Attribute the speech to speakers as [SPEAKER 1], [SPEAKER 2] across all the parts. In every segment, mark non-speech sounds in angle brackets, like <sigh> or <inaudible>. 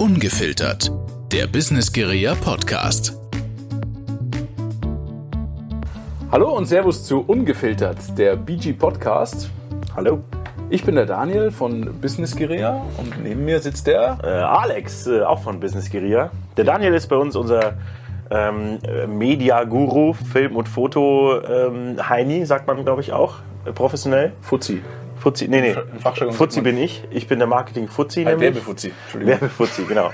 [SPEAKER 1] Ungefiltert, der Business Guerilla Podcast.
[SPEAKER 2] Hallo und Servus zu Ungefiltert, der BG Podcast.
[SPEAKER 3] Hallo.
[SPEAKER 2] Ich bin der Daniel von Business Guerilla und neben mir sitzt der.
[SPEAKER 3] Äh, Alex, äh, auch von Business Guerilla. Der Daniel ist bei uns unser ähm, Media-Guru, Film- und Foto-Heini, ähm, sagt man, glaube ich, auch, äh, professionell.
[SPEAKER 2] Fuzzi.
[SPEAKER 3] Fuzzi, nee, nee. Fuzzi
[SPEAKER 2] man-
[SPEAKER 3] bin ich. Ich bin der Marketing-Fuzzi. Nämlich.
[SPEAKER 2] Werbefuzzi.
[SPEAKER 3] Werbefuzzi, genau.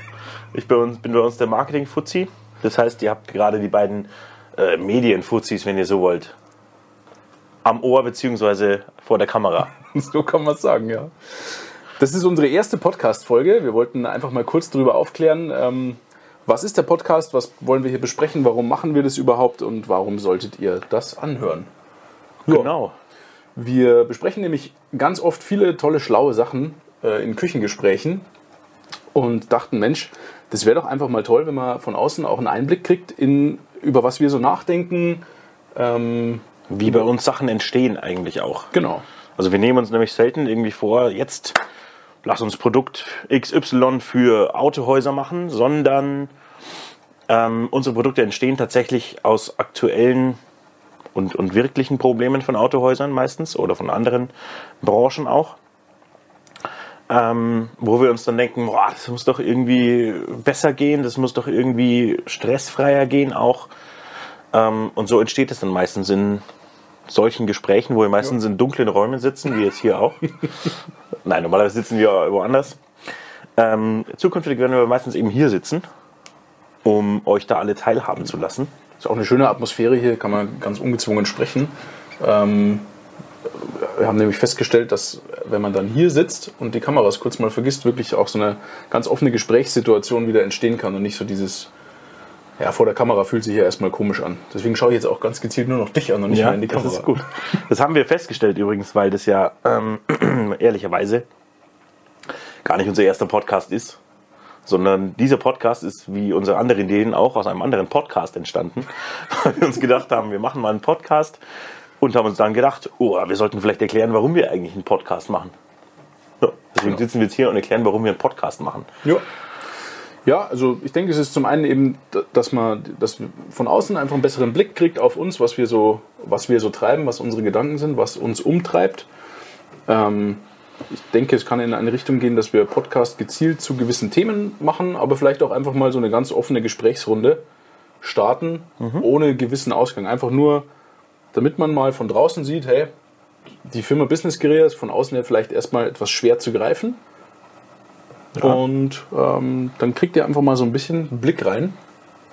[SPEAKER 3] Ich bin, bin bei uns der Marketing-Fuzzi. Das heißt, ihr habt gerade die beiden äh, Medien-Fuzzis, wenn ihr so wollt, am Ohr beziehungsweise vor der Kamera. <laughs>
[SPEAKER 2] So kann man es sagen, ja. Das ist unsere erste Podcast-Folge. Wir wollten einfach mal kurz darüber aufklären, ähm, was ist der Podcast, was wollen wir hier besprechen, warum machen wir das überhaupt und warum solltet ihr das anhören. Ja.
[SPEAKER 3] Genau.
[SPEAKER 2] Wir besprechen nämlich ganz oft viele tolle, schlaue Sachen äh, in Küchengesprächen und dachten, Mensch, das wäre doch einfach mal toll, wenn man von außen auch einen Einblick kriegt in über was wir so nachdenken. Ähm,
[SPEAKER 3] Wie bei uns Sachen entstehen eigentlich auch.
[SPEAKER 2] genau.
[SPEAKER 3] Also wir nehmen uns nämlich selten irgendwie vor, jetzt lass uns Produkt XY für Autohäuser machen, sondern ähm, unsere Produkte entstehen tatsächlich aus aktuellen und, und wirklichen Problemen von Autohäusern meistens oder von anderen Branchen auch. Ähm, wo wir uns dann denken, boah, das muss doch irgendwie besser gehen, das muss doch irgendwie stressfreier gehen auch. Ähm, und so entsteht es dann meistens in solchen Gesprächen, wo wir meistens in dunklen Räumen sitzen, wie jetzt hier auch. <laughs> Nein, normalerweise sitzen wir woanders. Ähm, zukünftig werden wir meistens eben hier sitzen, um euch da alle teilhaben zu lassen.
[SPEAKER 2] Ist auch eine schöne Atmosphäre hier, kann man ganz ungezwungen sprechen. Ähm, wir haben nämlich festgestellt, dass wenn man dann hier sitzt und die Kameras kurz mal vergisst, wirklich auch so eine ganz offene Gesprächssituation wieder entstehen kann und nicht so dieses, ja, vor der Kamera fühlt sich ja erstmal komisch an. Deswegen schaue ich jetzt auch ganz gezielt nur noch dich an und nicht mehr in die
[SPEAKER 3] das
[SPEAKER 2] Kamera.
[SPEAKER 3] ist gut. Das haben wir festgestellt übrigens, weil das ja ähm, <clears throat> ehrlicherweise gar nicht unser erster Podcast ist, sondern dieser Podcast ist wie unsere anderen Ideen auch aus einem anderen Podcast entstanden, <laughs> weil wir uns gedacht haben, wir machen mal einen Podcast und haben uns dann gedacht, oh, wir sollten vielleicht erklären, warum wir eigentlich einen Podcast machen. Ja, deswegen sitzen wir jetzt hier und erklären, warum wir einen Podcast machen.
[SPEAKER 2] Ja. Ja, also ich denke, es ist zum einen eben, dass man dass wir von außen einfach einen besseren Blick kriegt auf uns, was wir so, was wir so treiben, was unsere Gedanken sind, was uns umtreibt. Ähm, ich denke, es kann in eine Richtung gehen, dass wir Podcast gezielt zu gewissen Themen machen, aber vielleicht auch einfach mal so eine ganz offene Gesprächsrunde starten, ohne gewissen Ausgang. Einfach nur, damit man mal von draußen sieht, hey, die Firma Business Guerilla ist von außen her vielleicht erstmal etwas schwer zu greifen. Und ähm, dann kriegt ihr einfach mal so ein bisschen Blick rein,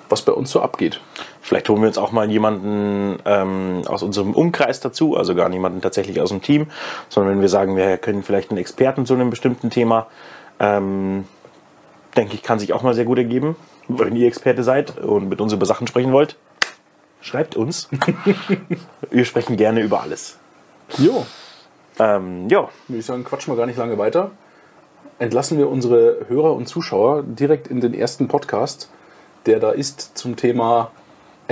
[SPEAKER 2] was bei uns so abgeht.
[SPEAKER 3] Vielleicht holen wir uns auch mal jemanden ähm, aus unserem Umkreis dazu, also gar niemanden tatsächlich aus dem Team, sondern wenn wir sagen, wir können vielleicht einen Experten zu einem bestimmten Thema, ähm, denke ich, kann sich auch mal sehr gut ergeben. Wenn ihr Experte seid und mit uns über Sachen sprechen wollt, schreibt uns. <laughs> wir sprechen gerne über alles.
[SPEAKER 2] Jo,
[SPEAKER 3] Ähm, ja,
[SPEAKER 2] würde ich sagen, quatschen wir gar nicht lange weiter. Entlassen wir unsere Hörer und Zuschauer direkt in den ersten Podcast, der da ist zum Thema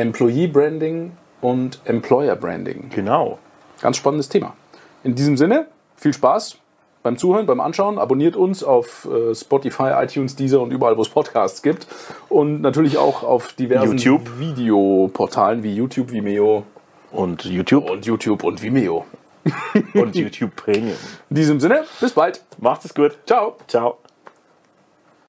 [SPEAKER 2] Employee Branding und Employer Branding.
[SPEAKER 3] genau.
[SPEAKER 2] Ganz spannendes Thema. In diesem Sinne, viel Spaß beim Zuhören, beim Anschauen. Abonniert uns auf äh, Spotify, iTunes, Deezer und überall, wo es Podcasts gibt. Und natürlich auch auf diversen
[SPEAKER 3] YouTube.
[SPEAKER 2] Videoportalen wie YouTube, Vimeo
[SPEAKER 3] Und YouTube
[SPEAKER 2] und YouTube und Vimeo.
[SPEAKER 3] und <laughs> YouTube Premium.
[SPEAKER 2] In diesem Sinne, bis bald.
[SPEAKER 3] Macht es gut.
[SPEAKER 2] Ciao.
[SPEAKER 3] Ciao.